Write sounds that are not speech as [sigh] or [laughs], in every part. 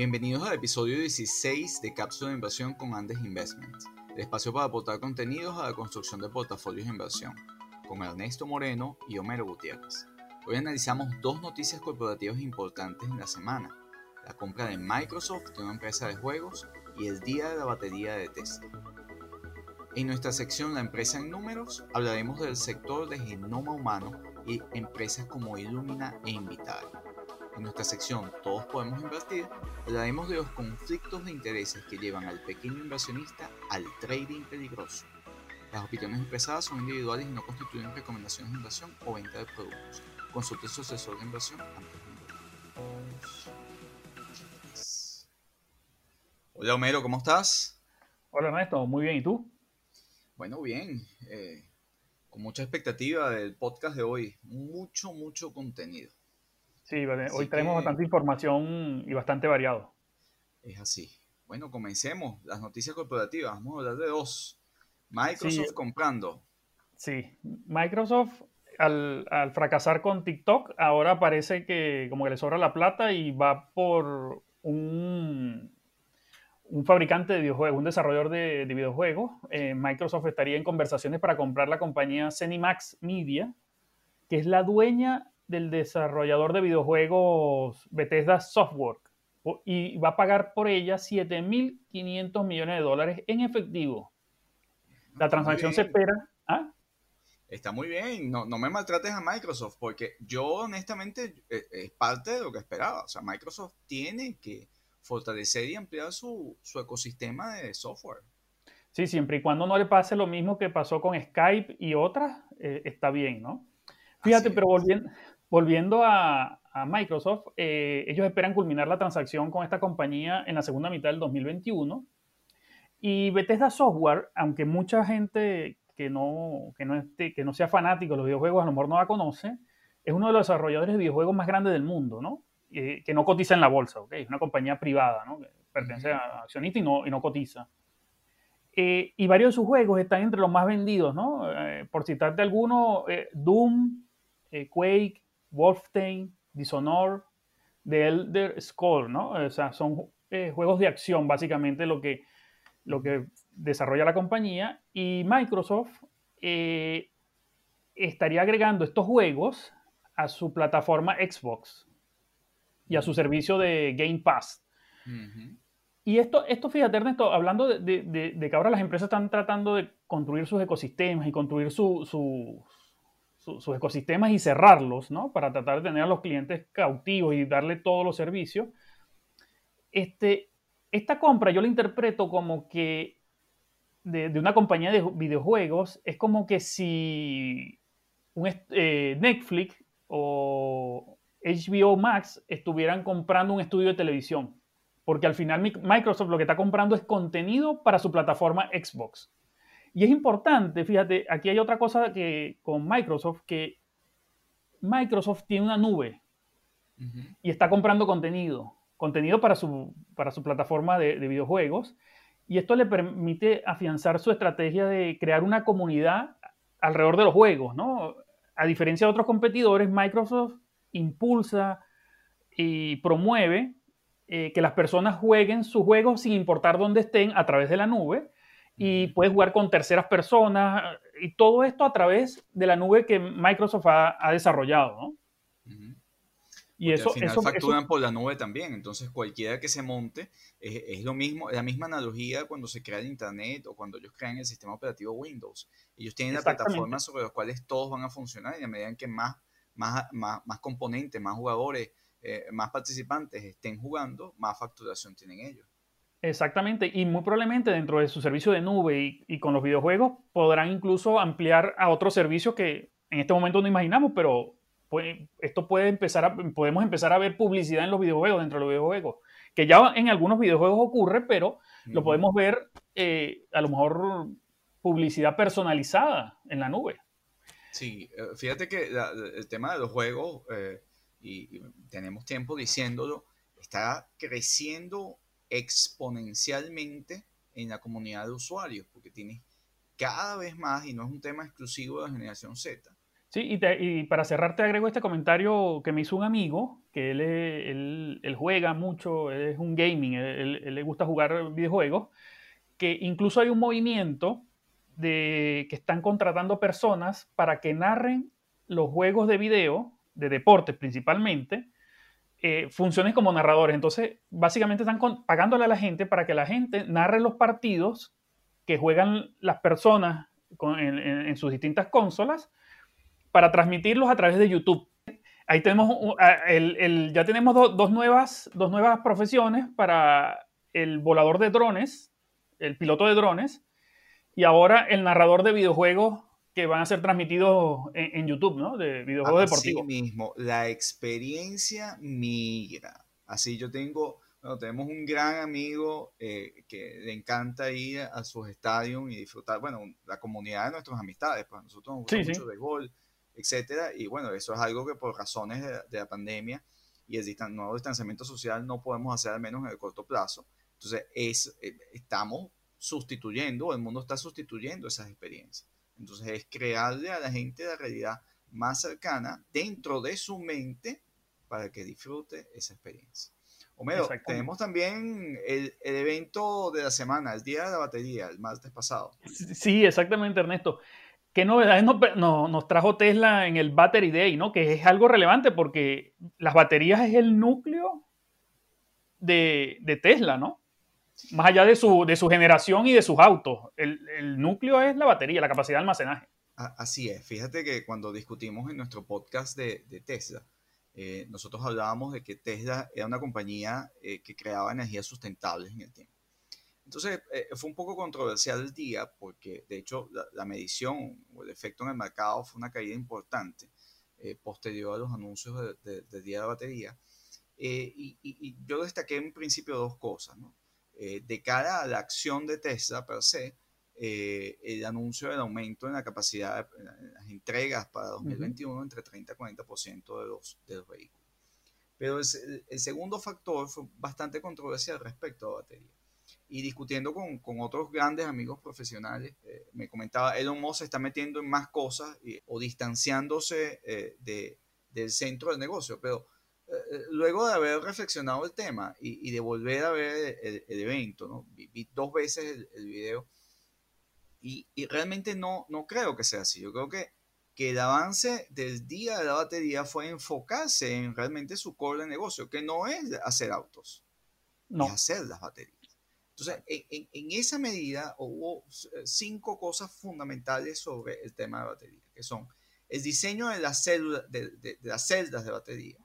Bienvenidos al episodio 16 de Cápsula de Inversión con Andes Investments, el espacio para aportar contenidos a la construcción de portafolios de inversión, con Ernesto Moreno y Homero Gutiérrez. Hoy analizamos dos noticias corporativas importantes en la semana, la compra de Microsoft de una empresa de juegos y el día de la batería de Tesla. En nuestra sección La empresa en números hablaremos del sector de genoma humano y empresas como Illumina e Invitae. En nuestra sección Todos podemos invertir, hablaremos de los conflictos de intereses que llevan al pequeño inversionista al trading peligroso. Las opiniones expresadas son individuales y no constituyen recomendaciones de inversión o venta de productos. Consulte su asesor de inversión antes de invertir. Hola Homero, ¿cómo estás? Hola Ernesto, muy bien, ¿y tú? Bueno, bien. Eh, con mucha expectativa del podcast de hoy. Mucho, mucho contenido. Sí, hoy tenemos bastante información y bastante variado. Es así. Bueno, comencemos. Las noticias corporativas. Vamos a hablar de dos. Microsoft comprando. Sí, Microsoft al, al, fracasar con TikTok, ahora parece que como que le sobra la plata y va por un, un fabricante de videojuegos, un desarrollador de, videojuegos, eh, Microsoft estaría en conversaciones para comprar la compañía Cenimax Media, que es la dueña del desarrollador de videojuegos Bethesda Software, y va a pagar por ella 7.500 millones de dólares en efectivo. La transacción se espera. ¿ah? Está muy bien, no, no, me maltrates a Microsoft, porque yo honestamente eh, es parte de lo que esperaba. O sea, Microsoft tiene que fortalecer y ampliar su, ecosistema de software. Sí, siempre y cuando no le pase lo mismo que pasó con Skype y otras, eh, está bien, ¿no? Fíjate, pero volviendo, volviendo a, Microsoft, eh, ellos esperan culminar la transacción con esta compañía en la segunda mitad del 2021. Y Bethesda Software, aunque mucha gente que no, que no, esté, que no sea fanático de los videojuegos a lo mejor no la conoce, es uno de los desarrolladores de videojuegos más grandes del mundo, ¿no? Eh, que no cotiza en la bolsa, ¿ok? Es una compañía privada, ¿no? Que pertenece a accionista y no, y no cotiza. Eh, y varios de sus juegos están entre los más vendidos, ¿no? Eh, por citarte alguno, Doom, Quake, Wolfenstein, Dishonored, The Elder Scrolls, ¿no? O sea, son juegos de acción, básicamente, lo que, lo que desarrolla la compañía. Y Microsoft estaría agregando estos juegos a su plataforma Xbox y a su servicio de Game Pass. Y esto, esto, fíjate, Ernesto, hablando de, de, que ahora las empresas están tratando de construir sus ecosistemas y construir su, sus ecosistemas y cerrarlos, ¿no? Para tratar de tener a los clientes cautivos y darle todos los servicios. Este, esta compra yo la interpreto como que de, una compañía de videojuegos es como que si eh, Netflix o, HBO Max estuvieran comprando un estudio de televisión. Porque al final Microsoft lo que está comprando es contenido para su plataforma Xbox. Y es importante, fíjate, aquí hay otra cosa que con Microsoft, que Microsoft tiene una nube y está comprando contenido, contenido para su, para su plataforma de, de videojuegos. Y esto le permite afianzar su estrategia de crear una comunidad alrededor de los juegos, ¿no? A diferencia de otros competidores, Microsoft impulsa y promueve eh, que las personas jueguen sus juegos sin importar dónde estén a través de la nube y puedes jugar con terceras personas y todo esto a través de la nube que Microsoft ha, desarrollado, ¿no? Y eso, al final facturan por la nube también, entonces cualquiera que se monte es, lo mismo, la misma analogía cuando se crea el internet o cuando ellos crean el sistema operativo Windows. Ellos tienen la plataforma sobre las cuales todos van a funcionar y a medida que más más, más, componentes, más jugadores, eh, más participantes estén jugando, más facturación tienen ellos. Exactamente, y muy probablemente dentro de su servicio de nube y, con los videojuegos podrán incluso ampliar a otros servicios que en este momento no imaginamos, pero esto puede empezar a, podemos empezar a ver publicidad en los videojuegos, dentro de los videojuegos, que ya en algunos videojuegos ocurre, pero lo podemos ver eh, a lo mejor publicidad personalizada en la nube. Sí, eh, fíjate que el tema de los juegos, eh, y, tenemos tiempo diciéndolo, está creciendo exponencialmente en la comunidad de usuarios, porque tiene cada vez más, y no es un tema exclusivo de generación Z. Sí, y, para cerrar te agrego este comentario que me hizo un amigo, que él, juega mucho, él es un gaming, él, le gusta jugar videojuegos, que incluso hay un movimiento de que están contratando personas para que narren los juegos de video, de deportes principalmente, eh, funciones como narradores. Entonces, básicamente están pagándole a la gente para que la gente narre los partidos que juegan las personas en, sus distintas consolas para transmitirlos a través de YouTube. Ahí tenemos, ya tenemos dos, nuevas, dos nuevas profesiones para el volador de drones, el piloto de drones, y ahora el narrador de videojuegos que van a ser transmitidos en, YouTube, ¿no? De videojuegos deportivos. Así mismo, la experiencia migra. Así yo tengo, bueno, tenemos un gran amigo eh, que le encanta ir a sus estadios y disfrutar, bueno, la comunidad de nuestras amistades, pues nosotros nos gusta mucho de gol, etcétera, y bueno, eso es algo que por razones de, la pandemia y el nuevo distanciamiento social no podemos hacer al menos en el corto plazo. Entonces, es, eh, estamos sustituyendo, el mundo está sustituyendo esas experiencias. Entonces es crearle a la gente la realidad más cercana dentro de su mente para que disfrute esa experiencia. Homero, tenemos también el, evento de la semana, el Día de la Batería, el martes pasado. Sí, exactamente, Ernesto. ¿Qué novedades nos, trajo Tesla en el Battery Day? ¿no? Que es algo relevante porque las baterías es el núcleo de, de Tesla, ¿no? Más allá de su, de su generación y de sus autos. El, el, núcleo es la batería, la capacidad de almacenaje. Así es. Fíjate que cuando discutimos en nuestro podcast de, de Tesla, eh, nosotros hablábamos de que Tesla era una compañía eh, que creaba energías sustentables en el tiempo. Entonces, eh, fue un poco controversial el día porque, de hecho, la, medición o el efecto en el mercado fue una caída importante posterior a los anuncios del de, día de la batería. Y, y, yo destaqué en principio dos cosas. ¿no? Eh, de cara a la acción de Tesla per se, eh, el anuncio del aumento en la capacidad de las entregas para 2021 entre 30 y 40% de los, de los vehículos. Pero el, segundo factor fue bastante controversial respecto a la batería. Y discutiendo con, con otros grandes amigos profesionales, eh, me comentaba, Elon Musk se está metiendo en más cosas o distanciándose de, del centro del negocio, pero eh, luego de haber reflexionado el tema y, de volver a ver el, evento, ¿no? vi, dos veces el, video y, realmente no, no creo que sea así. Yo creo que, que el avance del día de la batería fue enfocarse en realmente su core de negocio, que no es hacer autos, no. es hacer las baterías. Entonces, en, en, esa medida hubo cinco cosas fundamentales sobre el tema de batería, que son el diseño de, las células, de, de las celdas de batería,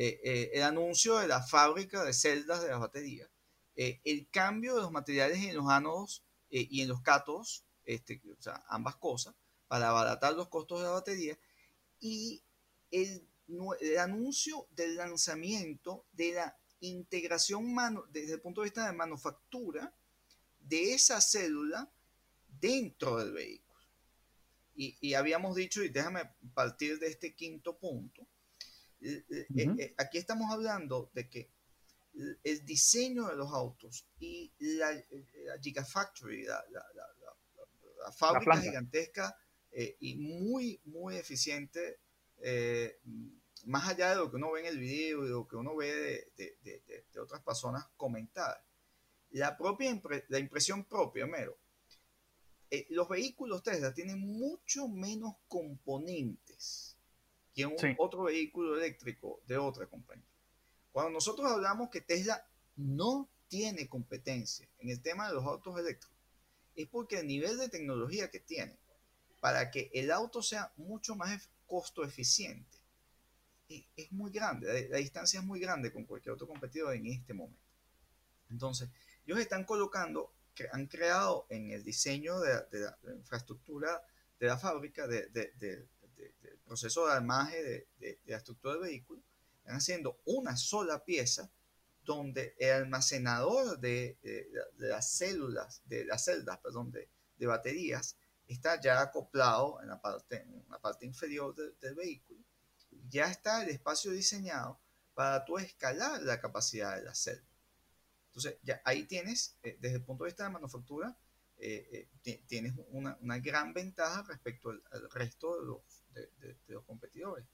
eh, eh, el anuncio de la fábrica de celdas de las baterías, eh, el cambio de los materiales en los ánodos y en los cátodos, este, o sea, ambas cosas, para abaratar los costos de la batería, y el, anuncio del lanzamiento de la integración mano, desde el punto de vista de manufactura de esa célula dentro del vehículo. Y, y, habíamos dicho, y déjame partir de este quinto punto, eh, eh, eh, aquí estamos hablando de que el diseño de los autos y la, Gigafactory, la, fábrica gigantesca y muy, muy eficiente, más allá de lo que uno ve en el video y lo que uno ve de, otras personas comentar, la propia la impresión propia, mero. los vehículos Tesla tienen mucho menos componentes que un otro vehículo eléctrico de otra compañía. Cuando nosotros hablamos que Tesla no tiene competencia en el tema de los autos eléctricos, es porque el nivel de tecnología que tiene para que el auto sea mucho más costo eficiente es, muy grande, la, distancia es muy grande con cualquier otro competidor en este momento. Entonces, ellos están colocando, que han creado en el diseño de, la, infraestructura de la fábrica, de, del proceso de armaje de, la estructura del vehículo, están haciendo una sola pieza donde el almacenador de, las células, de las celdas, perdón, de, baterías, está ya acoplado en la parte, en la parte inferior del vehículo. Ya está el espacio diseñado para tú escalar la capacidad de la celda. Entonces, ya ahí tienes, eh, desde el punto de vista de manufactura, eh, eh, tienes una, una, gran ventaja respecto al, al resto de los, de, los competidores.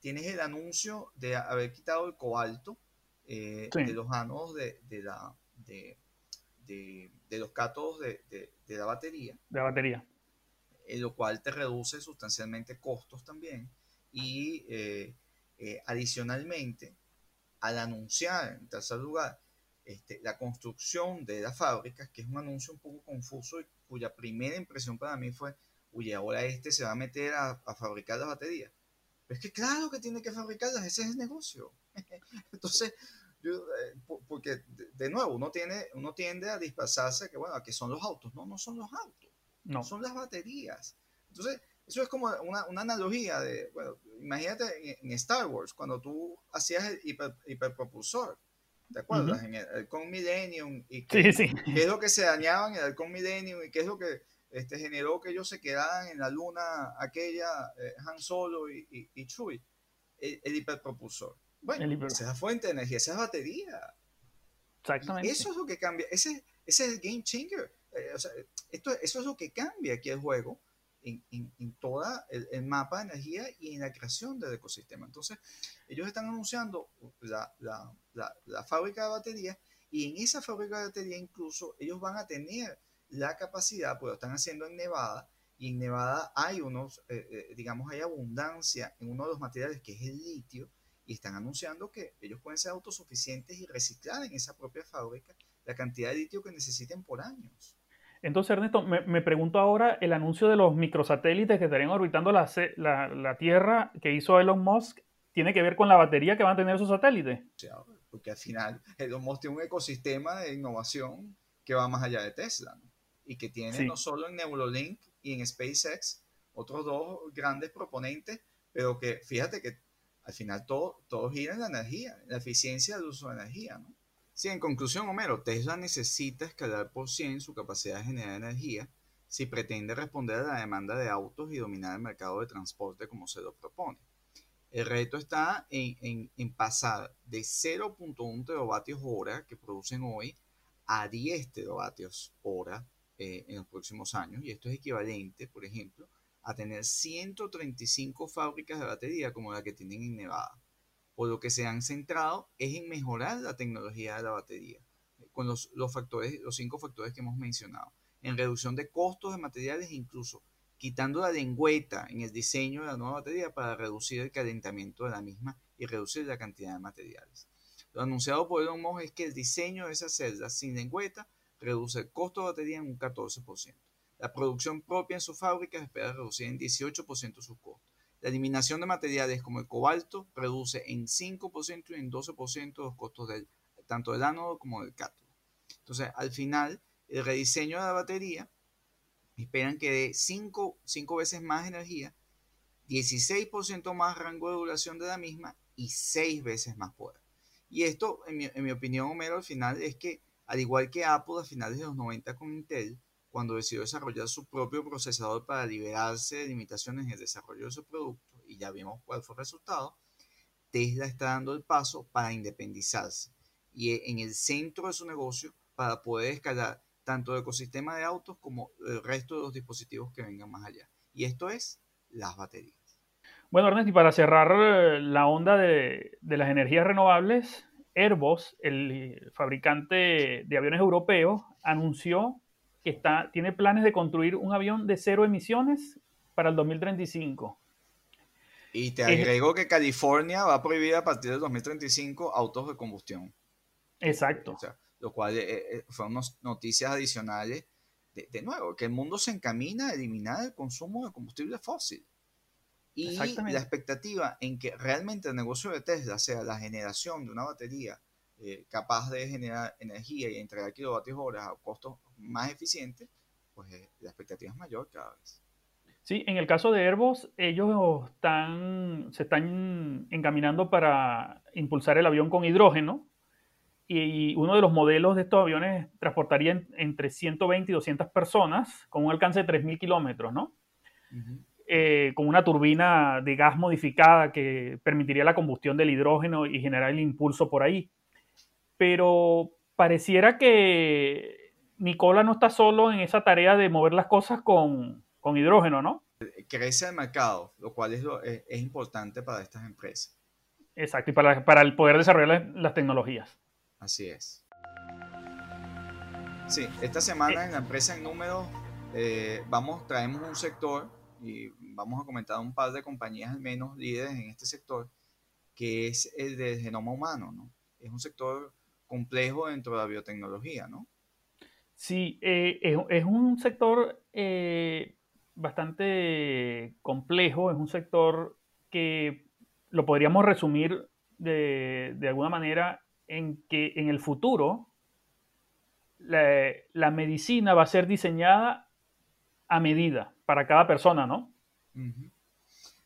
tienes el anuncio de haber quitado el cobalto eh, de los ánodos de, la, de, los cátodos de, la batería. De la batería. En lo cual te reduce sustancialmente costos también. Y eh, eh, adicionalmente, al anunciar, en tercer lugar, este, la construcción de las fábricas, que es un anuncio un poco confuso y cuya primera impresión para mí fue, oye, ahora este se va a meter a, fabricar las baterías. Pero es que claro que tiene que fabricarlas, ese es el negocio. [laughs] Entonces, eh, porque de, nuevo, uno, tiene, uno tiende a dispersarse que, bueno, que son los autos. No, no son los autos, no. son las baterías. Entonces, eso es como una, una analogía de, bueno, imagínate en, Star Wars, cuando tú hacías el hiperpropulsor ¿Te acuerdas? En el Halcón Millennium. Y qué, es lo que se dañaba en el Halcón Millennium y qué es lo que este, generó que ellos se quedaran en la luna aquella, eh, Han Solo y, y, y Chewie. El, hiperpropulsor. Bueno, esa es la fuente de energía, esa es la batería. Exactamente. eso es lo que cambia. Ese, ese es el game changer. Eh, o sea, esto, eso es lo que cambia aquí el juego en, en, en todo el, mapa de energía y en la creación del ecosistema. Entonces, ellos están anunciando la, la, la, fábrica de baterías y en esa fábrica de baterías incluso ellos van a tener la capacidad, pues lo están haciendo en Nevada, y en Nevada hay unos, eh, eh, digamos, hay abundancia en uno de los materiales que es el litio, y están anunciando que ellos pueden ser autosuficientes y reciclar en esa propia fábrica la cantidad de litio que necesiten por años. Entonces, Ernesto, me, pregunto ahora el anuncio de los microsatélites que estarían orbitando la, la, Tierra que hizo Elon Musk, ¿tiene que ver con la batería que van a tener esos satélites? porque al final Elon Musk tiene un ecosistema de innovación que va más allá de Tesla y que tiene no solo en Neuralink y en SpaceX otros dos grandes proponentes, pero que fíjate que al final todo, todo gira en la energía, en la eficiencia del uso de energía. ¿no? Sí, en conclusión, Homero, Tesla necesita escalar por 100 su capacidad de generar energía si pretende responder a la demanda de autos y dominar el mercado de transporte como se lo propone. El reto está en, pasar de 0.1 teravatios hora que producen hoy a 10 teravatios hora eh, en los próximos años. Y esto es equivalente, por ejemplo, a tener 135 fábricas de batería como la que tienen en Nevada por lo que se han centrado es en mejorar la tecnología de la batería, con los, factores, los cinco factores que hemos mencionado, en reducción de costos de materiales, incluso quitando la lengüeta en el diseño de la nueva batería para reducir el calentamiento de la misma y reducir la cantidad de materiales. Lo anunciado por Elon Musk es que el diseño de esas celdas sin lengüeta reduce el costo de batería en un 14%. La producción propia en sus fábricas espera reducir en 18% sus costos la eliminación de materiales como el cobalto reduce en 5% y en 12% los costos del, tanto del ánodo como del cátodo. Entonces, al final, el rediseño de la batería esperan que dé 5 veces más energía, 16% más rango de duración de la misma y 6 veces más poder. Y esto, en mi, en mi opinión, Homero, al final es que, al igual que Apple a finales de los 90 con Intel, cuando decidió desarrollar su propio procesador para liberarse de limitaciones en el desarrollo de su producto, y ya vimos cuál fue el resultado, Tesla está dando el paso para independizarse y e, en el centro de su negocio para poder escalar tanto el ecosistema de autos como el resto de los dispositivos que vengan más allá. Y esto es las baterías. Bueno, Ernest, y para cerrar eh, la onda de, de las energías renovables, Airbus, el fabricante de aviones europeos, anunció que está, tiene planes de construir un avión de cero emisiones para el 2035. Y te agrego que California va a prohibir a partir del 2035 autos de combustión. Exacto. O sea, lo cual eh, eh, fueron noticias adicionales. De, de, nuevo, que el mundo se encamina a eliminar el consumo de combustible fósil. Y la expectativa en que realmente el negocio de Tesla sea la generación de una batería eh, capaz de generar energía y entregar kilovatios hora a costos más eficientes, pues eh, la expectativa es mayor cada vez. Sí, en el caso de Airbus, ellos están, se están encaminando para impulsar el avión con hidrógeno y uno de los modelos de estos aviones transportaría entre 120 y 200 personas con un alcance de 3.000 kilómetros, ¿no? Eh, con una turbina de gas modificada que permitiría la combustión del hidrógeno y generar el impulso por ahí pero pareciera que Nicola no está solo en esa tarea de mover las cosas con, hidrógeno, ¿no? crece el mercado, lo cual es, es, importante para estas empresas. Exacto, y para, para el poder desarrollar las, tecnologías. Así es. Sí, esta semana en la empresa en números eh, vamos, traemos un sector y vamos a comentar un par de compañías al menos líderes en este sector, que es el del genoma humano, ¿no? Es un sector complejo dentro de la biotecnología, ¿no? Sí, eh, es, un sector eh, bastante complejo, es un sector que lo podríamos resumir de, alguna manera en que en el futuro la, medicina va a ser diseñada a medida para cada persona, ¿no?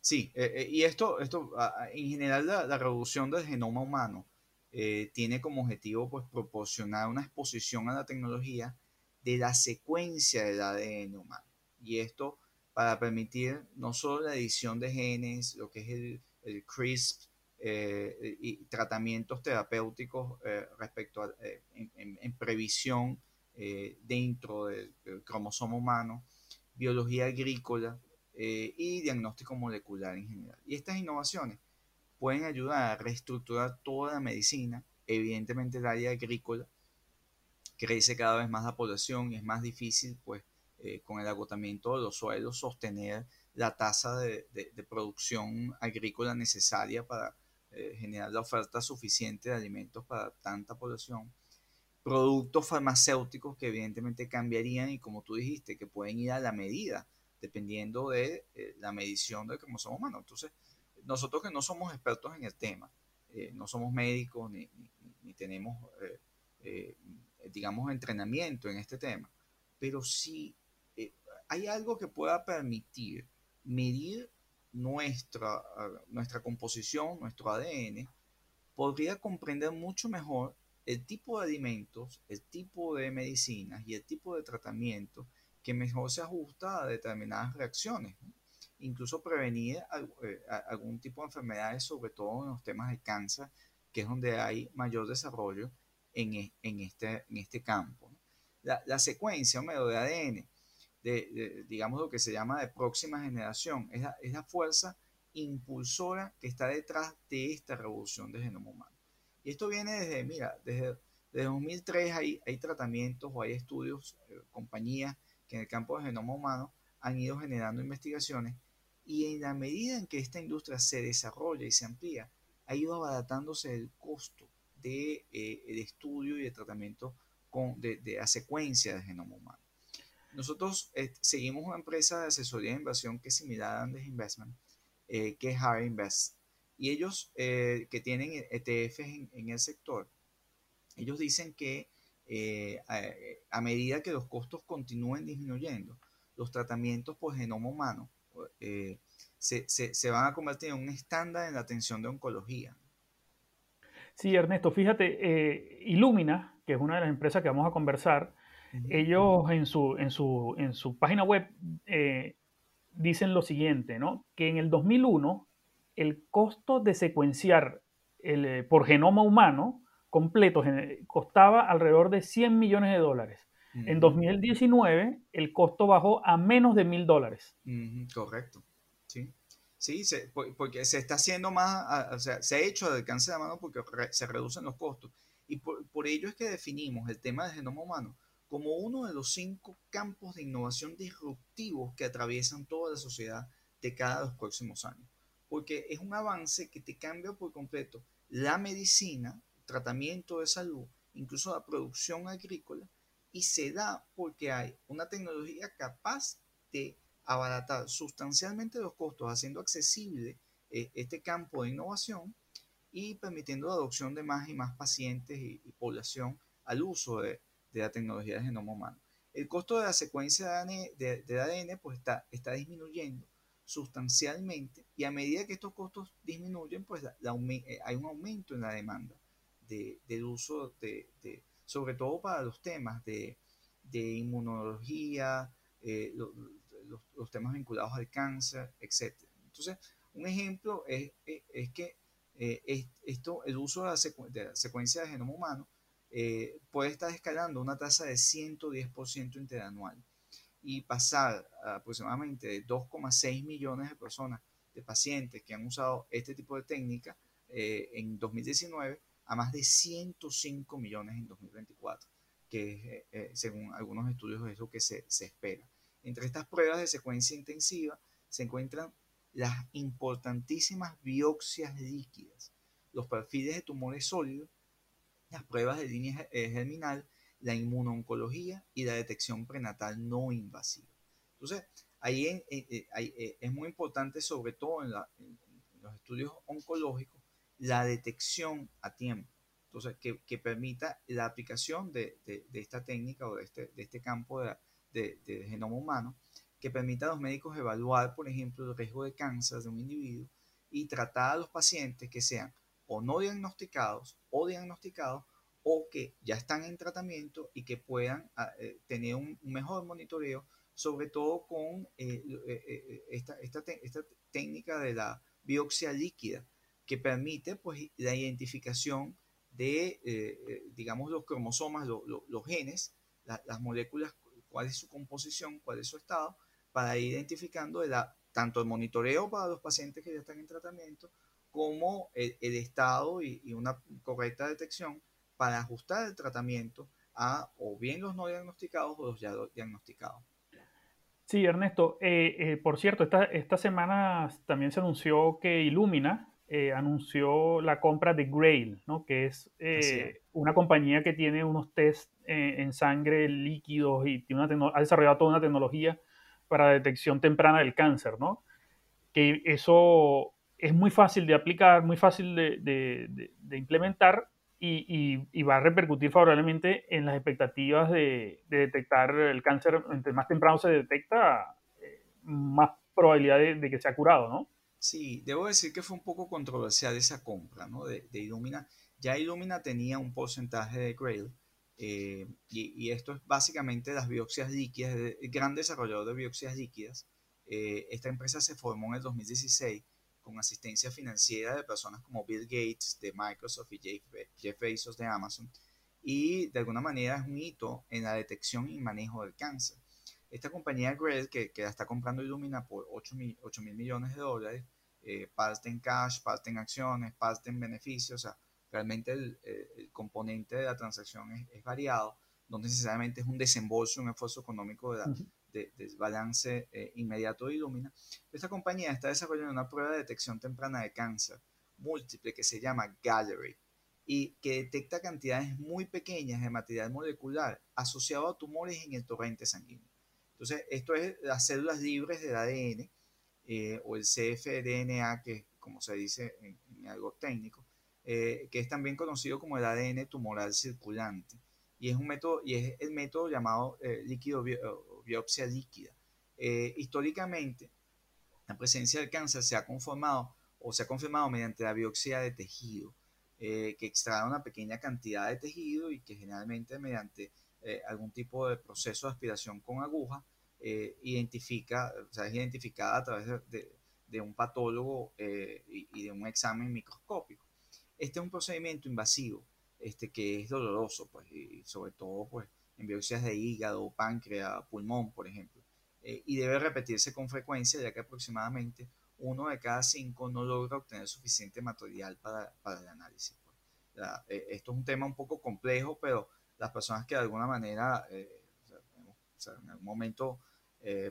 Sí, eh, y esto, esto en general la, la revolución del genoma humano eh, tiene como objetivo pues, proporcionar una exposición a la tecnología de la secuencia del ADN humano. Y esto para permitir no solo la edición de genes, lo que es el, el CRISP, eh, y tratamientos terapéuticos eh, respecto a, en, previsión dentro del, cromosoma humano, biología agrícola y diagnóstico molecular en general. Y estas innovaciones pueden ayudar a reestructurar toda la medicina. Evidentemente el área agrícola crece cada vez más la población y es más difícil, pues, eh, con el agotamiento de los suelos, sostener la tasa de, producción agrícola necesaria para eh, generar la oferta suficiente de alimentos para tanta población. Productos farmacéuticos que evidentemente cambiarían y como tú dijiste, que pueden ir a la medida, dependiendo de eh, la medición del cromosoma humano. Entonces, nosotros que no somos expertos en el tema, eh, no somos médicos ni, tenemos, eh, digamos, entrenamiento en este tema, pero si hay algo que pueda permitir medir nuestra, nuestra composición, nuestro ADN, podría comprender mucho mejor el tipo de alimentos, el tipo de medicinas y el tipo de tratamiento que mejor se ajusta a determinadas reacciones incluso prevenir eh, algún tipo de enfermedades, sobre todo en los temas de cáncer, que es donde hay mayor desarrollo en, e, este, este campo. La, la secuencia de ADN, digamos lo que se llama de próxima generación, es la, es la fuerza impulsora que está detrás de esta revolución del genoma humano. Esto viene desde, mira, desde, desde 2003 hay, hay tratamientos o hay estudios, eh, compañías que en el campo del genoma humano han ido generando investigaciones y en la medida en que esta industria se desarrolla y se amplía, ha ido abaratándose el costo de, eh, estudio y de tratamiento con, de, la secuencia del genoma humano. Nosotros eh, seguimos una empresa de asesoría de inversión que es similar a Andes Investment, eh, que es Hard Invest. Y ellos que tienen ETFs en, en, el sector, ellos dicen que a, medida que los costos continúen disminuyendo, los tratamientos por genoma humano eh, se, van a convertir en un estándar en la atención de oncología. Sí, Ernesto, fíjate, eh, Illumina, que es una de las empresas que vamos a conversar, ellos en su, en su, en su página web eh, dicen lo siguiente, ¿no? Que en el 2001 el costo de secuenciar el, por genoma humano completo costaba alrededor de 100 millones de dólares. En 2019 el costo bajó a menos de mil dólares. correcto. Sí. Sí, porque se está haciendo más, o sea, se ha hecho de alcance de mano porque se reducen los costos. Y por, ello es que definimos el tema del genoma humano como uno de los cinco campos de innovación disruptivos que atraviesan toda la sociedad de cada los próximos años. Porque es un avance que te cambia por completo la medicina, tratamiento de salud, incluso la producción agrícola y se da porque hay una tecnología capaz de abaratar sustancialmente los costos, haciendo accesible eh, este campo de innovación y permitiendo la adopción de más y más pacientes y, población al uso de, la tecnología de genoma humano. El costo de la secuencia de ADN, pues está, está disminuyendo sustancialmente y a medida que estos costos disminuyen, pues eh, hay un aumento en la demanda del uso de, sobre todo para los temas de, inmunología, eh, los, temas vinculados al cáncer, etc. Entonces, un ejemplo es, que eh, esto, el uso de la, secuencia de genoma humano eh, puede estar escalando una tasa de 110% interanual. Y pasar aproximadamente de 2,6 millones de personas, de pacientes que han usado este tipo de técnica eh, en 2019 a más de 105 millones en 2024, que eh, eh, según algunos estudios es lo que se, se espera. Entre estas pruebas de secuencia intensiva se encuentran las importantísimas biopsias líquidas, los perfiles de tumores sólidos, las pruebas de línea germinal, la inmunoncología y la detección prenatal no invasiva. Entonces, ahí es muy importante, sobre todo en, los estudios oncológicos, la detección a tiempo. Entonces, que, permita la aplicación de, esta técnica o de este, este campo de, genoma humano, que permita a los médicos evaluar, por ejemplo, el riesgo de cáncer de un individuo y tratar a los pacientes que sean o no diagnosticados o diagnosticados o que ya están en tratamiento y que puedan ah, eh, tener un, mejor monitoreo, sobre todo con eh, eh, esta, esta, esta, técnica de la biopsia líquida, que permite pues, la identificación de, digamos, los cromosomas, los genes, las moléculas, cuál es su composición, cuál es su estado, para ir identificando la, tanto el monitoreo para los pacientes que ya están en tratamiento, como el, estado y, y, una correcta detección para ajustar el tratamiento a o bien los no diagnosticados o los ya diagnosticados. Sí, Ernesto. Eh, eh, por cierto, esta, esta, semana también se anunció que Illumina eh, anunció la compra de Grail, ¿no? que es, una compañía que tiene unos test en sangre líquidos y tiene una ha desarrollado toda una tecnología para detección temprana del cáncer, ¿no? Que eso es muy fácil de aplicar, muy fácil de, de, de implementar y, va a repercutir favorablemente en las expectativas de, detectar el cáncer. Entre más temprano se detecta, eh, más probabilidad de, que sea curado, ¿no? Sí, debo decir que fue un poco controversial esa compra ¿no? de, Illumina. Ya Illumina tenía un porcentaje de Grail eh, y, esto es básicamente las biopsias líquidas, el gran desarrollador de biopsias líquidas. Eh, esta empresa se formó en el 2016 con asistencia financiera de personas como Bill Gates de Microsoft y Jeff Bezos de Amazon, y de alguna manera es un hito en la detección y manejo del cáncer. Esta compañía Grail, que, que la está comprando Illumina por 8 mil, millones de dólares, eh, parte en cash, parte en acciones, parte en beneficios, o sea, realmente el, componente de la transacción es, variado, no necesariamente es un desembolso, un esfuerzo económico de la, de, balance eh, inmediato de Illumina, esta compañía está desarrollando una prueba de detección temprana de cáncer múltiple que se llama Gallery y que detecta cantidades muy pequeñas de material molecular asociado a tumores en el torrente sanguíneo. Entonces, esto es las células libres del ADN eh, o el cfDNA, que como se dice en, algo técnico, eh, que es también conocido como el ADN tumoral circulante. Y es un método, y es el método llamado líquido biopsia líquida. Eh, históricamente, la presencia del cáncer se ha conformado o se ha confirmado mediante la biopsia de tejido, eh, que extrae una pequeña cantidad de tejido y que generalmente mediante eh, algún tipo de proceso de aspiración con aguja identifica, o sea, es identificada a través de, un patólogo y, y, de un examen microscópico. Este es un procedimiento invasivo, este, que es doloroso, pues, y sobre todo, pues, en biopsias de hígado, páncreas, pulmón, por ejemplo. Eh, y debe repetirse con frecuencia, ya que aproximadamente uno de cada cinco no logra obtener suficiente material para, para el análisis. Pues. Eh, esto es un tema un poco complejo, pero las personas que de alguna manera, eh, en algún momento,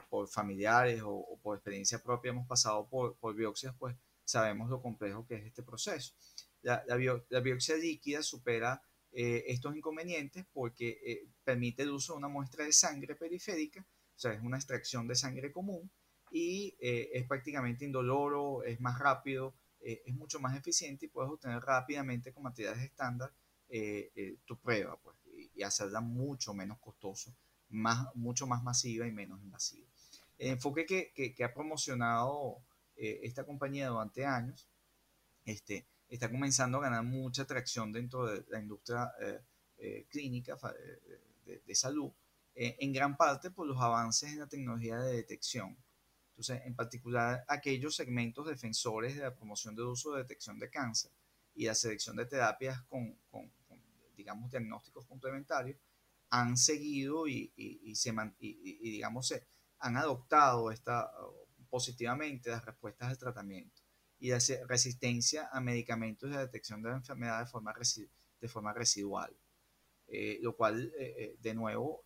por familiares o, por experiencia propia hemos pasado por, por, biopsias, pues sabemos lo complejo que es este proceso. La, la, la biopsia líquida supera eh, estos inconvenientes porque eh, permite el uso de una muestra de sangre periférica, o sea, es una extracción de sangre común y eh, es prácticamente indoloro, es más rápido, es mucho más eficiente y puedes obtener rápidamente con materiales estándar tu prueba pues, y, hacerla mucho menos costoso, más, mucho más masiva y menos invasiva. El enfoque que, que, que ha promocionado esta compañía durante años este, está comenzando a ganar mucha atracción dentro de la industria eh, eh, clínica eh, de, salud, en gran parte por los avances en la tecnología de detección. Entonces, en particular, aquellos segmentos defensores de la promoción del uso de detección de cáncer y la selección de terapias con, digamos, diagnósticos complementarios, han seguido y, se, y, digamos, han adoptado esta, positivamente las respuestas al tratamiento y la resistencia a medicamentos de detección de la enfermedad de forma, de forma residual, eh, lo cual, eh, eh, de nuevo,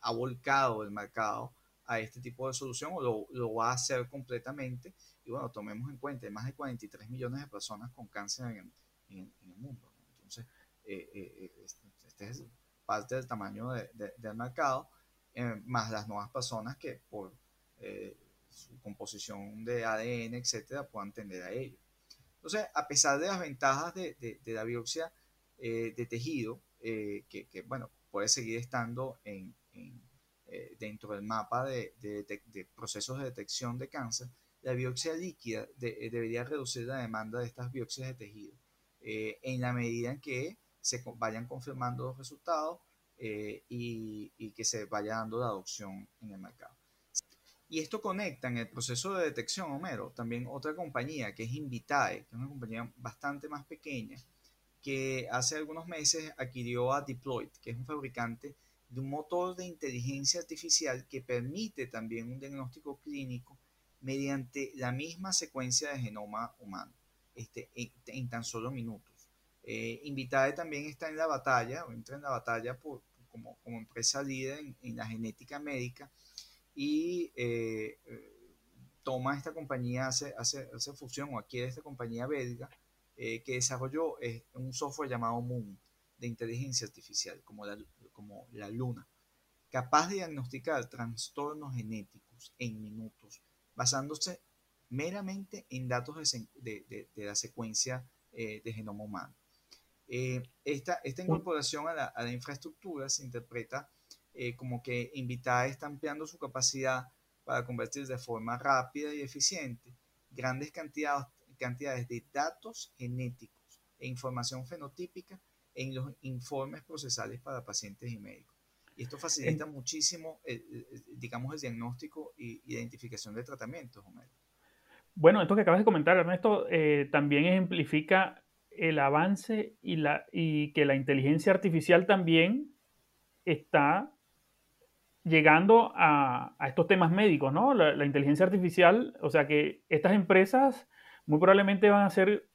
ha volcado el mercado a este tipo de solución o lo, lo, va a hacer completamente. Y bueno, tomemos en cuenta, hay más de 43 millones de personas con cáncer en, en, el mundo. Entonces, este es parte del tamaño del mercado, más las nuevas personas que por su composición de ADN, etcétera, puedan tender a ello. Entonces, a pesar de las ventajas de, la biopsia eh, de tejido, eh, que, bueno, puede seguir estando en, eh, dentro del mapa de, de, procesos de detección de cáncer, la biopsia líquida debería reducir la demanda de estas biopsias de tejido en la medida en que se vayan confirmando los resultados y, y que se vaya dando la adopción en el mercado. Y esto conecta en el proceso de detección, Homero, también otra compañía que es Invitae, que es una compañía bastante más pequeña, que hace algunos meses adquirió a Deployed, que es un fabricante de un motor de inteligencia artificial que permite también un diagnóstico clínico mediante la misma secuencia de genoma humano, este, en, tan solo minutos. Eh, Invitae también está en la batalla, o entra en la batalla por, como, como empresa líder en, en la genética médica y eh, toma esta compañía, hace, hace, hace, fusión o adquiere esta compañía belga eh, que desarrolló eh, un software llamado Moon de inteligencia artificial, como la, como la luna, capaz de diagnosticar trastornos genéticos en minutos, basándose meramente en datos de, de, de la secuencia de genoma humano. esta, esta incorporación a la, a la infraestructura se interpreta eh, como que Invitada está ampliando su capacidad para convertir de forma rápida y eficiente grandes cantidades, cantidades de datos genéticos e información fenotípica en los informes procesales para pacientes y médicos. Y esto facilita muchísimo, digamos, el diagnóstico y identificación de tratamientos, Bueno, esto que acabas de comentar, Ernesto, eh, también ejemplifica el avance y, la, y que la inteligencia artificial también está llegando a, estos temas médicos, ¿no? La, inteligencia artificial, o sea que estas empresas muy probablemente van a ser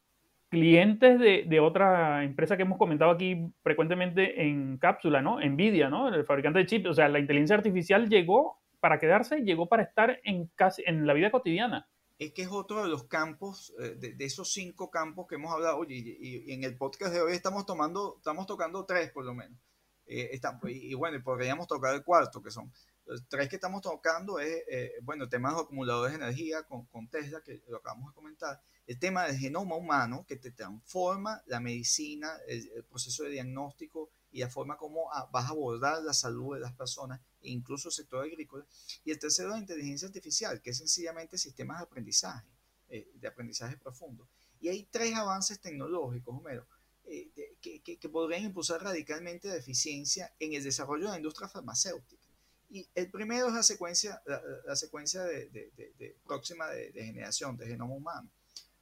clientes de, otra empresa que hemos comentado aquí frecuentemente en cápsula, ¿no? Nvidia, ¿no? El fabricante de chips. O sea, la inteligencia artificial llegó para quedarse, llegó para estar en, casi, en la vida cotidiana. Es que es otro de los campos, eh, de, esos cinco campos que hemos hablado, oye, y, y, en el podcast de hoy estamos tomando, estamos tocando tres por lo menos. Eh, y, bueno, podríamos tocar el cuarto, que son los tres que estamos tocando, es, eh, bueno, temas de acumuladores de energía con, con, Tesla, que lo acabamos de comentar, el tema del genoma humano, que te transforma la medicina, el, proceso de diagnóstico y la forma como vas a abordar la salud de las personas, e incluso el sector agrícola, y el tercero, la inteligencia artificial, que es sencillamente sistemas de aprendizaje, eh, de aprendizaje profundo. Y hay tres avances tecnológicos, Homero, eh, que, que, podrían impulsar radicalmente la eficiencia en el desarrollo de la industria farmacéutica. Y el primero es la secuencia, la, secuencia de, de, próxima de, generación de genoma humano,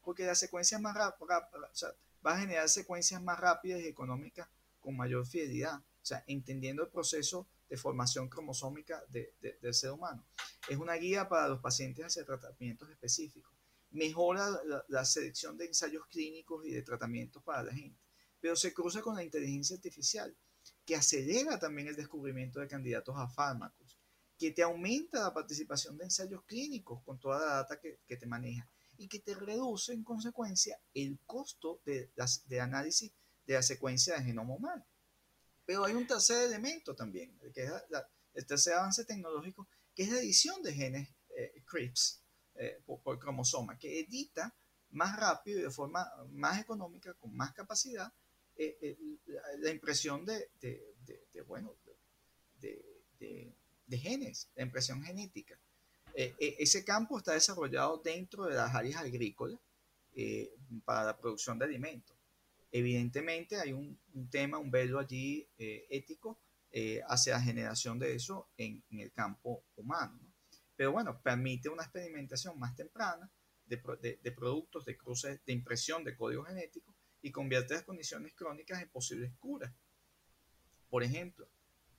porque la secuencia más rápida, va a generar secuencias más rápidas y económicas con mayor fidelidad, o sea, entendiendo el proceso de formación cromosómica del ser humano. Es una guía para los pacientes hacia tratamientos específicos. Mejora la, la selección de ensayos clínicos y de tratamientos para la gente pero se cruza con la inteligencia artificial, que acelera también el descubrimiento de candidatos a fármacos, que te aumenta la participación de ensayos clínicos con toda la data que, te maneja y que te reduce en consecuencia el costo de, las, de análisis de la secuencia de genoma humano. Pero hay un tercer elemento también, que es el tercer avance tecnológico, que es la edición de genes eh, CRIPS eh, por, por, cromosoma, que edita más rápido y de forma más económica, con más capacidad, eh, eh, la, impresión de, bueno, de, genes, la impresión genética. Eh, ese campo está desarrollado dentro de las áreas agrícolas para la producción de alimentos. Evidentemente hay un, tema, un velo allí ético hacia la generación de eso en, el campo humano. Pero bueno, permite una experimentación más temprana de, de, productos de cruces de impresión de código genético y convierte las condiciones crónicas en posibles curas. Por ejemplo,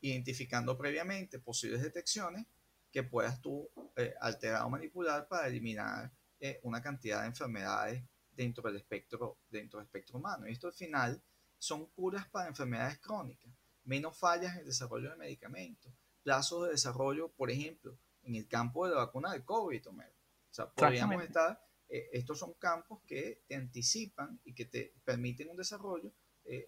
identificando previamente posibles detecciones que puedas tú eh, alterar o manipular para eliminar eh, una cantidad de enfermedades dentro del espectro dentro del espectro humano. Y esto al final son curas para enfermedades crónicas, menos fallas en el desarrollo de medicamentos, plazos de desarrollo, por ejemplo, en el campo de la vacuna de COVID, O sea, podríamos estar, eh, estos son campos que te anticipan y que te permiten un desarrollo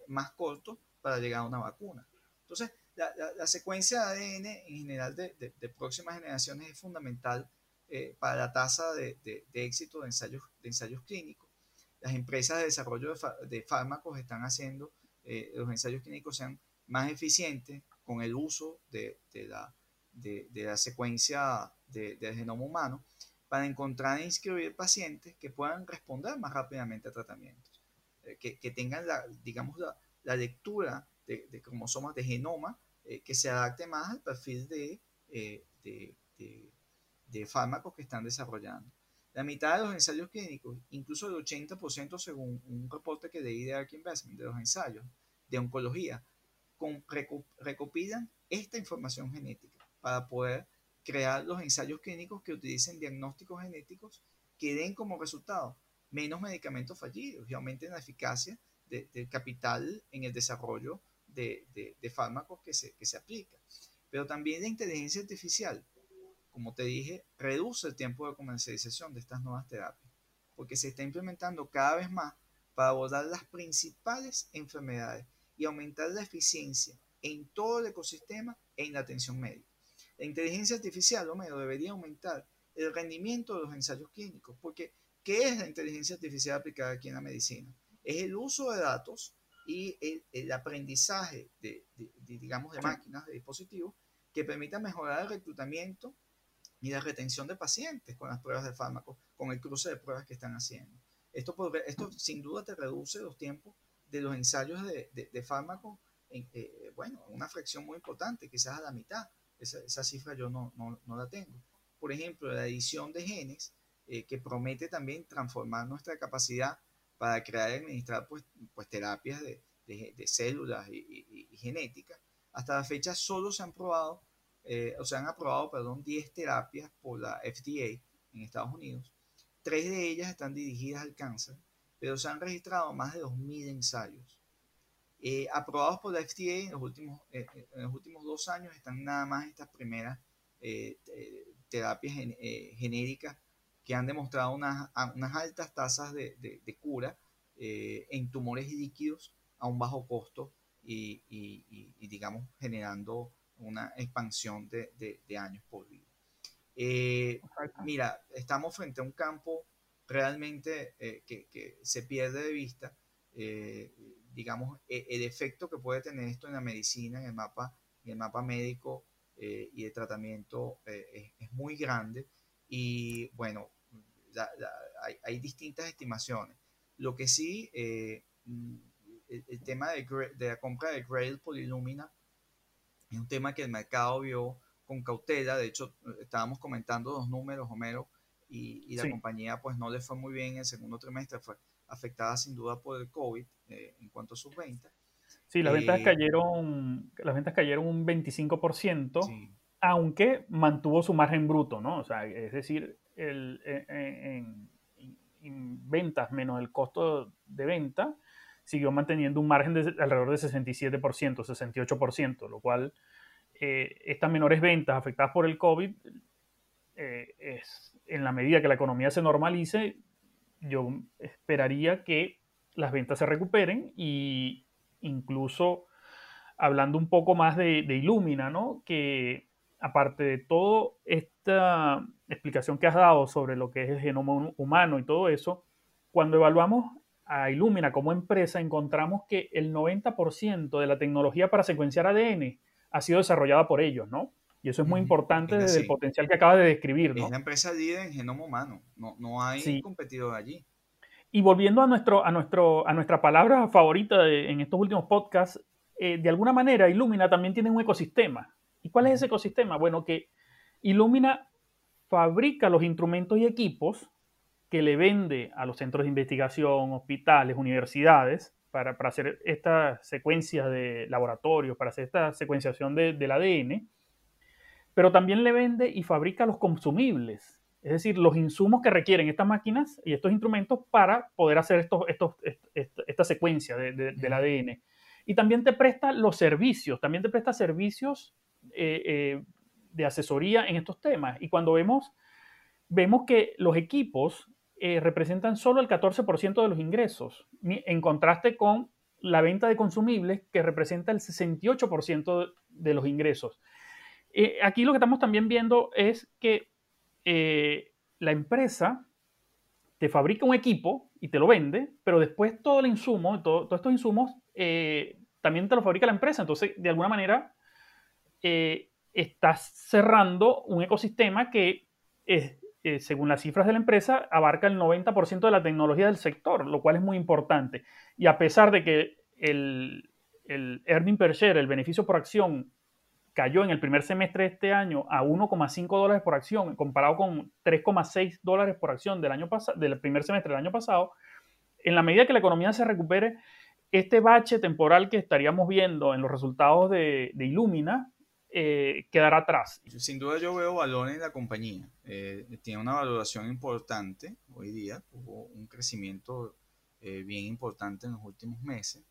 más corto para llegar a una vacuna. Entonces, la, secuencia de ADN en general de, próximas generaciones es fundamental eh, para la tasa de, éxito de ensayos, de ensayos clínicos. Las empresas de desarrollo de, fármacos están haciendo eh, los ensayos clínicos sean más eficientes con el uso de, la, de, la secuencia del genoma humano para encontrar e inscribir pacientes que puedan responder más rápidamente a tratamientos, eh, que, que, tengan la, digamos, la, la lectura de, cromosomas de genoma eh, que se adapte más al perfil eh, de, de, fármacos que están desarrollando. La mitad de los ensayos clínicos, incluso el 80% según un reporte que leí de Ark Investment, de los ensayos de oncología, con, recopilan esta información genética para poder crear los ensayos clínicos que utilicen diagnósticos genéticos que den como resultado menos medicamentos fallidos y aumenten la eficacia del capital en el desarrollo de, de, fármacos que se, que se aplica. Pero también la inteligencia artificial, como te dije, reduce el tiempo de comercialización de estas nuevas terapias, porque se está implementando cada vez más para abordar las principales enfermedades y aumentar la eficiencia en todo el ecosistema en la atención médica. La inteligencia artificial, Homero, debería aumentar el rendimiento de los ensayos clínicos, porque ¿qué es la inteligencia artificial aplicada aquí en la medicina? Es el uso de datos y el, aprendizaje de, digamos, de máquinas, de dispositivos, que permita mejorar el reclutamiento y la retención de pacientes con las pruebas de fármacos, con el cruce de pruebas que están haciendo. Esto, esto sin duda te reduce los tiempos de los ensayos de, de, fármacos en, eh, bueno, una fracción muy importante, quizás a la mitad. Esa, cifra yo no, no, no, la tengo. Por ejemplo, la edición de genes, eh, que promete también transformar nuestra capacidad para crear y administrar pues, pues terapias de, de, células y, y, genética. Hasta la fecha solo se han probado, eh, o se han aprobado, perdón, 10 terapias por la FDA en Estados Unidos. Tres de ellas están dirigidas al cáncer, pero se han registrado más de 2.000 ensayos. Eh, aprobados por la FDA en los, últimos, eh, en los últimos dos años están nada más estas primeras terapias genéricas que han demostrado unas, unas altas tasas de, de, cura eh, en tumores líquidos a un bajo costo y, y, digamos, generando una expansión de, de años por vida. Eh, mira, estamos frente a un campo realmente eh, que, que, se pierde de vista, digamos, e, el efecto que puede tener esto en la medicina, en el mapa, en el mapa médico y de tratamiento es, es muy grande y bueno, hay, distintas estimaciones. Lo que sí, eh, el, tema de, la compra de Grail por Illumina es un tema que el mercado vio con cautela. De hecho, estábamos comentando los números, Homero, y, la compañía pues no le fue muy bien en el segundo trimestre, fue afectada sin duda por el COVID eh, en cuanto a sus ventas. Sí, las ventas eh, cayeron, las ventas cayeron un 25%. Sí aunque mantuvo su margen bruto, ¿no? O sea, es decir, el, e, e, en, ventas menos el costo de venta, siguió manteniendo un margen de alrededor de 67%, 68%, lo cual eh, estas menores ventas afectadas por el COVID, eh, es, en la medida que la economía se normalice, yo esperaría que las ventas se recuperen y incluso hablando un poco más de, Illumina, ¿no? Que aparte de toda esta explicación que has dado sobre lo que es el genoma humano y todo eso, cuando evaluamos a Illumina como empresa, encontramos que el 90% de la tecnología para secuenciar ADN ha sido desarrollada por ellos, ¿no? Y eso es muy importante desde el potencial que acabas de describir, ¿no? Es la empresa líder en genoma humano, no, no hay competidor allí. Y volviendo a, nuestro, a, nuestro, a nuestra palabra favorita en estos últimos podcasts, eh, de alguna manera Illumina también tiene un ecosistema. ¿Y cuál es ese ecosistema? Bueno, que Illumina fabrica los instrumentos y equipos que le vende a los centros de investigación, hospitales, universidades, para, hacer estas secuencias de laboratorios, para hacer esta secuenciación del ADN, pero también le vende y fabrica los consumibles, es decir, los insumos que requieren estas máquinas y estos instrumentos para poder hacer estos, estos, esta secuencia del ADN. Y también te presta los servicios, también te presta servicios eh, eh, de asesoría en estos temas. Y cuando vemos, vemos que los equipos eh, representan solo el 14% de los ingresos, en contraste con la venta de consumibles que representa el 68% de los ingresos. Aquí lo que estamos también viendo es que la empresa te fabrica un equipo y te lo vende, pero después todo el insumo, todos estos insumos, también te lo fabrica la empresa. Entonces, de alguna manera, eh, estás cerrando un ecosistema que, eh, según las cifras de la empresa, abarca el 90% de la tecnología del sector, lo cual es muy importante. Y a pesar de que el, el earning per share, el beneficio por acción, cayó en el primer semestre de este año a 1,5 dólares por acción, comparado con 3,6 dólares por acción del, año del primer semestre del año pasado, en la medida que la economía se recupere, este bache temporal que estaríamos viendo en los resultados de, de Illumina eh, quedará atrás. Sin duda yo veo valor en la compañía. Eh, tiene una valoración importante hoy día, tuvo un crecimiento eh, bien importante en los últimos meses.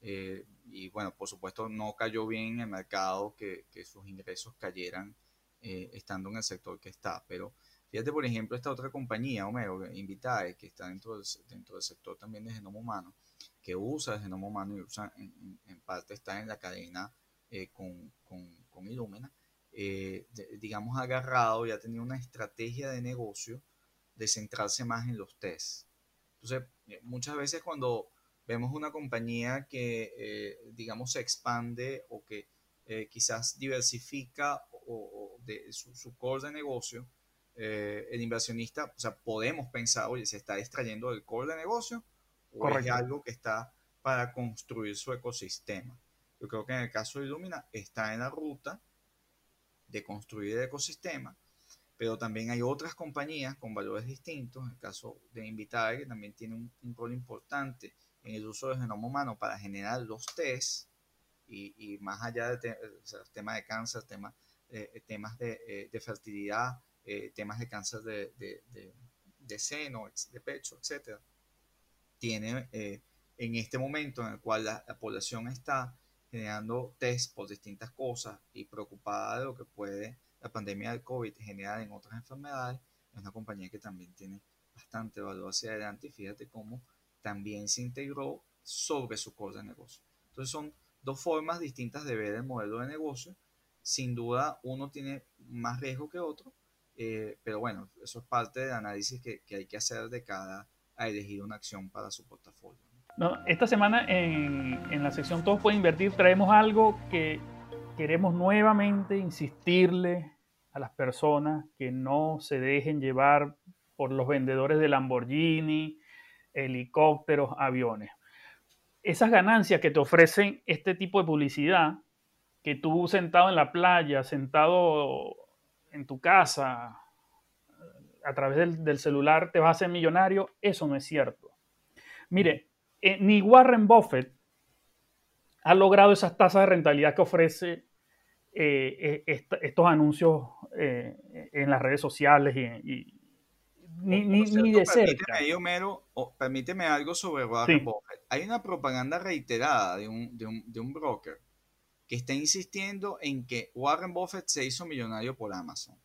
Y bueno, por supuesto no cayó bien en el mercado que, sus ingresos cayeran estando en el sector que está. Pero fíjate, por ejemplo, esta otra compañía, Homero, Invitae, que está dentro del, dentro del sector también de genoma humano, que usa genoma humano y usa en, parte está en la cadena con, con con Illumina, eh, digamos, agarrado y ha una estrategia de negocio de centrarse más en los tests. Entonces, eh, muchas veces cuando vemos una compañía que, eh, digamos, se expande o que quizás diversifica o, de su, su, core de negocio, el inversionista, o sea, podemos pensar, oye, se está extrayendo del core de negocio o es algo que está para construir su ecosistema. Yo creo que en el caso de Illumina está en la ruta de construir el ecosistema, pero también hay otras compañías con valores distintos, el caso de Invitae, que también tiene un, rol importante en el uso del genoma humano para generar los tests y, más allá de temas de cáncer, temas, eh, temas de, eh, de fertilidad, eh, temas de cáncer de, de, de, seno, de pecho, etc. Tiene en este momento en el cual la población está generando test por distintas cosas y preocupada de lo que puede la pandemia del COVID generar en otras enfermedades, es una compañía que también tiene bastante valor hacia adelante y fíjate cómo también se integró sobre su core de negocio. Entonces son dos formas distintas de ver el modelo de negocio. Sin duda uno tiene más riesgo que otro, eh, pero bueno, eso es parte del análisis que, que hay que hacer de cada a elegir una acción para su portafolio esta semana en, la sección Todos pueden invertir traemos algo que queremos nuevamente insistirle a las personas que no se dejen llevar por los vendedores de Lamborghini, helicópteros, aviones. Esas ganancias que te ofrecen este tipo de publicidad, que tú sentado en la playa, sentado en tu casa, a través del, celular, te vas a hacer millonario, eso no es cierto. Mire, eh, ni Warren Buffett ha logrado esas tasas de rentabilidad que ofrece eh, eh, estos anuncios en las redes sociales y, ni, de cerca. Permíteme, algo sobre Warren Buffett. Hay una propaganda reiterada de un, de, un, de un broker que está insistiendo en que Warren Buffett se hizo millonario por Amazon.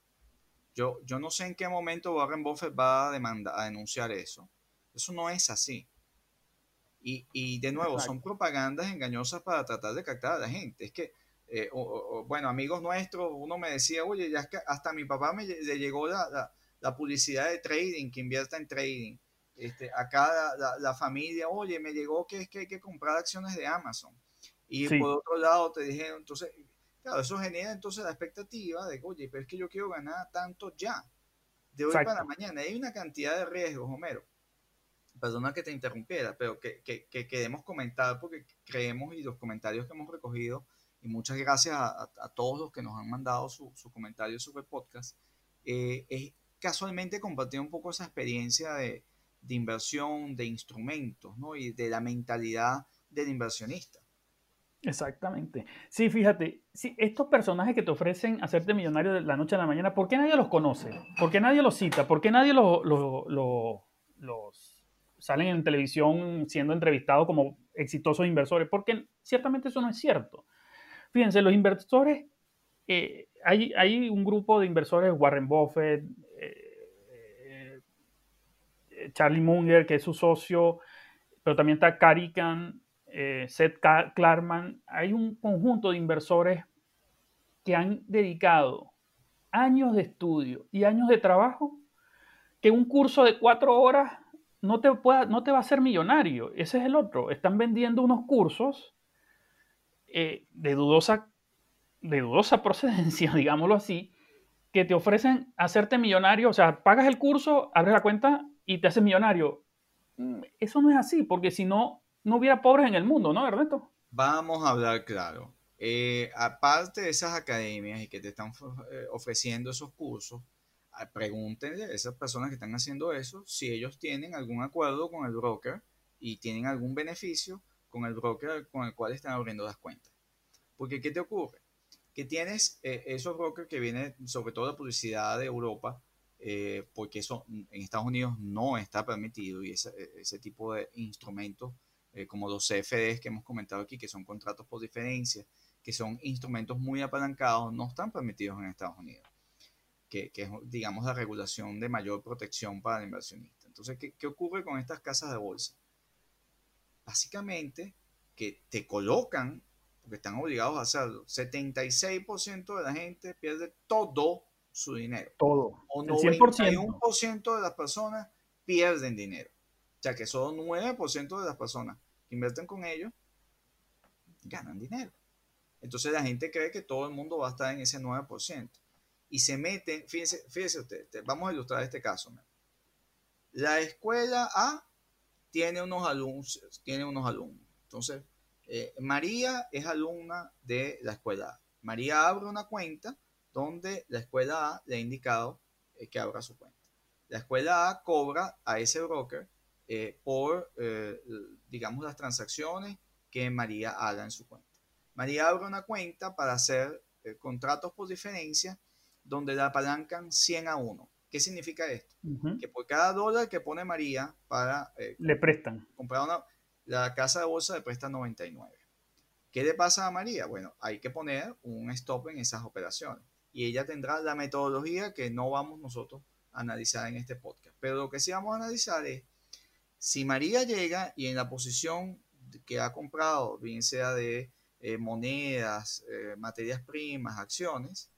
Yo, yo no sé en qué momento Warren Buffett va a, demandar, a denunciar eso. Eso no es así. Y, y de nuevo, son propagandas engañosas para tratar de captar a la gente. Es que, eh, bueno, amigos nuestros, uno me decía, oye, ya es que hasta a mi papá me, le llegó la, la, publicidad de trading, que invierta en trading. Este, acá la, la, familia, oye, me llegó que es que hay que comprar acciones de Amazon. Y por otro lado te dijeron, entonces, claro, eso genera entonces la expectativa de, oye, pero es que yo quiero ganar tanto ya, de hoy para mañana. Hay una cantidad de riesgos, Homero perdona que te interrumpiera, pero que, que, que, queremos comentar porque creemos y los comentarios que hemos recogido, y muchas gracias a, a, todos los que nos han mandado sus su comentarios sobre el podcast, eh, es casualmente compartir un poco esa experiencia de, de, inversión, de instrumentos, ¿no? Y de la mentalidad del inversionista. Exactamente. Sí, fíjate, si estos personajes que te ofrecen hacerte millonario de la noche a la mañana, ¿por qué nadie los conoce? ¿Por qué nadie los cita? ¿Por qué nadie los, los salen en televisión siendo entrevistados como exitosos inversores? Porque ciertamente eso no es cierto. Fíjense, los inversores, eh, hay, un grupo de inversores, Warren Buffett, eh, eh, Charlie Munger, que es su socio, pero también está Carican, Seth Klarman, hay un conjunto de inversores que han dedicado años de estudio y años de trabajo que un curso de cuatro horas no te, no te va a hacer millonario. Ese es el otro. Están vendiendo unos cursos eh, de, dudosa, de dudosa [laughs] procedencia, digámoslo así, que te ofrecen hacerte millonario. O sea, pagas el curso, abres la cuenta y te haces millonario. Mm, eso no es así, porque si no, no hubiera pobres en el mundo, ¿no, Ernesto? Vamos a hablar claro. Eh, aparte de esas academias y que te están eh, ofreciendo esos cursos, ah, pregúntenle a esas personas que están haciendo eso si ellos tienen algún acuerdo con el broker y tienen algún beneficio con el broker con el cual están abriendo las cuentas. Porque, ¿qué te ocurre? Que tienes eh, esos brokers que vienen sobre todo de publicidad de Europa, porque eso en Estados Unidos no está permitido y ese, ese tipo de instrumentos eh, como los CFDs que hemos comentado aquí, que son contratos por diferencia, que son instrumentos muy apalancados, no están permitidos en Estados Unidos, que, que es, digamos, la regulación de mayor protección para el inversionista. Entonces, ¿qué, ¿qué ocurre con estas casas de bolsa? Básicamente, que te colocan, porque están obligados a hacerlo, 76% de la gente pierde todo su dinero. Todo. O 91% de las personas pierden dinero. O sea que solo 9% de las personas que invierten con ellos ganan dinero. Entonces la gente cree que todo el mundo va a estar en ese 9%. Y se meten, fíjense, fíjense usted, vamos a ilustrar este caso. La escuela A tiene unos alumnos, tiene unos alumnos. Entonces, eh, María es alumna de la escuela A. María abre una cuenta donde la escuela A le ha indicado eh, que abra su cuenta. La escuela A cobra a ese broker eh, por, digamos, las transacciones que María haga en su cuenta. María abre una cuenta para hacer contratos por diferencia donde la apalancan 100 a 1. ¿Qué significa esto? Que por cada dólar que pone María para le prestan. comprar una, la casa de bolsa le presta 99. ¿Qué le pasa a María? Bueno, hay que poner un stop en esas operaciones y ella tendrá la metodología que no vamos nosotros a analizar en este podcast. Pero lo que sí vamos a analizar es si María llega y en la posición que ha comprado, bien sea de eh, monedas, eh, materias primas, acciones,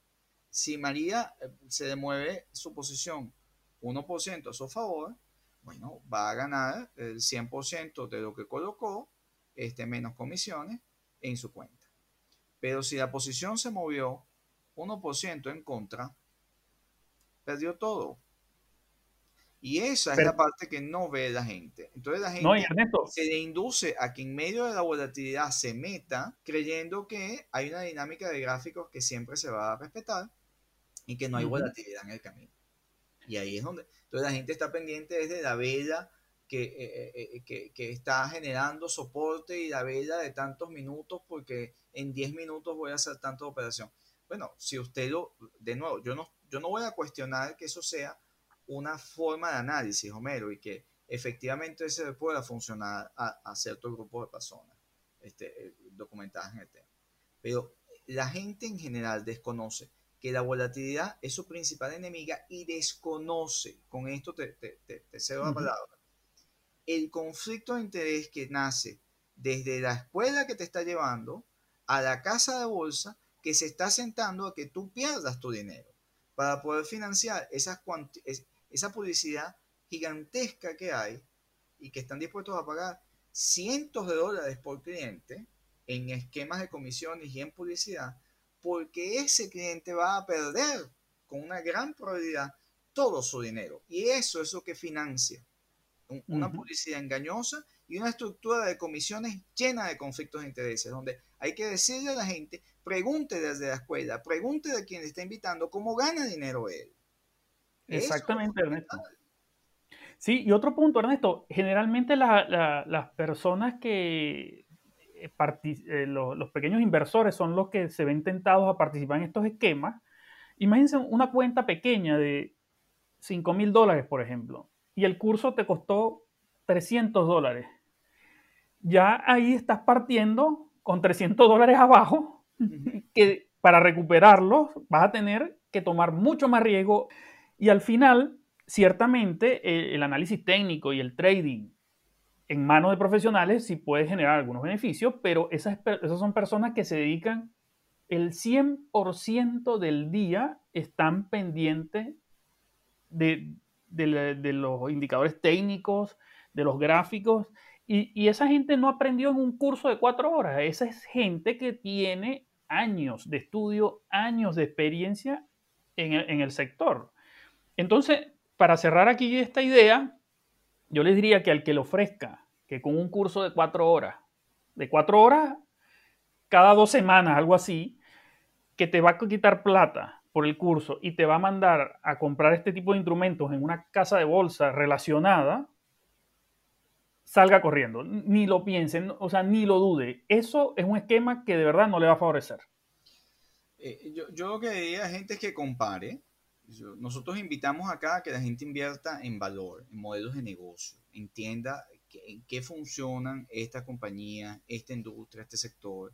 si María eh, se le mueve su posición 1% a su favor, bueno, va a ganar el 100% de lo que colocó, este, menos comisiones, en su cuenta. Pero si la posición se movió 1% en contra, perdió todo. Y esa es la parte que no ve la gente. Entonces la gente se le induce a que en medio de la volatilidad se meta creyendo que hay una dinámica de gráficos que siempre se va a respetar y que no hay volatilidad en el camino. Y ahí es donde... Entonces la gente está pendiente desde la vela que, eh, eh, eh, que, que, está generando soporte y la vela de tantos minutos porque en 10 minutos voy a hacer tanta operación. Bueno, si usted lo... De nuevo, yo no, yo no voy a cuestionar que eso sea una forma de análisis, Homero, y que efectivamente se pueda funcionar a, a cierto grupo de personas este, eh, documentadas en el tema. Pero la gente en general desconoce que la volatilidad es su principal enemiga y desconoce, con esto te, te, te, cedo la palabra, el conflicto de interés que nace desde la escuela que te está llevando a la casa de bolsa que se está sentando a que tú pierdas tu dinero para poder financiar esas, esa publicidad gigantesca que hay y que están dispuestos a pagar cientos de dólares por cliente en esquemas de comisiones y en publicidad, porque ese cliente va a perder con una gran probabilidad todo su dinero. Y eso es lo que financia una publicidad engañosa y una estructura de comisiones llena de conflictos de intereses, donde hay que decirle a la gente, pregunte desde la escuela, pregunte de quien le está invitando cómo gana dinero él. Exactamente, Ernesto. Sí, y otro punto, Ernesto, generalmente las personas que, eh, eh, los, pequeños inversores son los que se ven tentados a participar en estos esquemas. Imagínense una cuenta pequeña de 5 mil dólares, por ejemplo, y el curso te costó 300 dólares. Ya ahí estás partiendo con 300 dólares abajo, que para recuperarlos vas a tener que tomar mucho más riesgo y al final, ciertamente, el análisis técnico y el trading en manos de profesionales sí puede generar algunos beneficios, pero esas, esas son personas que se dedican el 100% del día, están pendientes de, los indicadores técnicos, de los gráficos, y, esa gente no aprendió en un curso de cuatro horas, esa es gente que tiene años de estudio, años de experiencia en en el sector. Entonces, para cerrar aquí esta idea, yo les diría que al que le ofrezca que con un curso de cuatro horas, de cuatro horas cada dos semanas, algo así, que te va a quitar plata por el curso y te va a mandar a comprar este tipo de instrumentos en una casa de bolsa relacionada, salga corriendo. Ni lo piensen, o sea, ni lo dude. Eso es un esquema que de verdad no le va a favorecer. Eh, yo, yo, lo que diría a gente que compare nosotros invitamos acá a que la gente invierta en valor, en modelos de negocio, entienda en qué funcionan estas compañías, esta industria, este sector,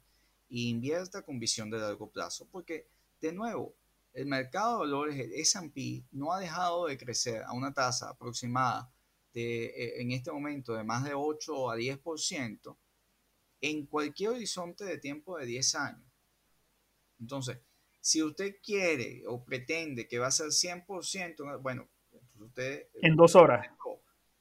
e invierta con visión de largo plazo. Porque, de nuevo, el mercado de valores, el SP, no ha dejado de crecer a una tasa aproximada de, eh, en este momento de más de 8 a 10% en cualquier horizonte de tiempo de 10 años. Entonces, si usted quiere o pretende que va a ser 100%, bueno, usted... En dos horas.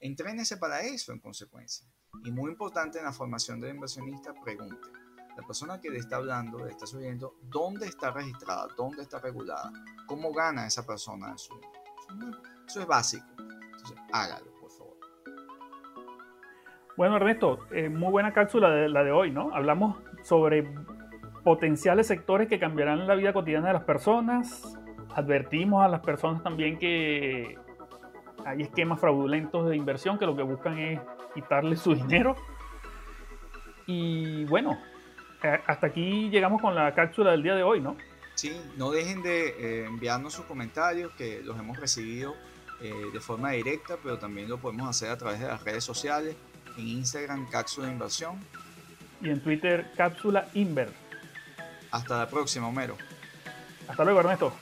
Entrénese para eso en consecuencia. Y muy importante en la formación del inversionista, pregunte. La persona que le está hablando, le está subiendo, ¿dónde está registrada? ¿Dónde está regulada? ¿Cómo gana esa persona eso? Eso es básico. Entonces, hágalo, por favor. Bueno, Ernesto, eh, muy buena cápsula de, la de hoy, ¿no? Hablamos sobre potenciales sectores que cambiarán la vida cotidiana de las personas. Advertimos a las personas también que hay esquemas fraudulentos de inversión que lo que buscan es quitarle su [laughs] dinero. Y bueno, eh, hasta aquí llegamos con la cápsula del día de hoy, ¿no? Sí, no dejen de eh, enviarnos sus comentarios que los hemos recibido eh, de forma directa, pero también lo podemos hacer a través de las redes sociales, en Instagram Cápsula Inversión. Y en Twitter Cápsula Inver. Hasta la próxima, Homero. Hasta luego, Ernesto.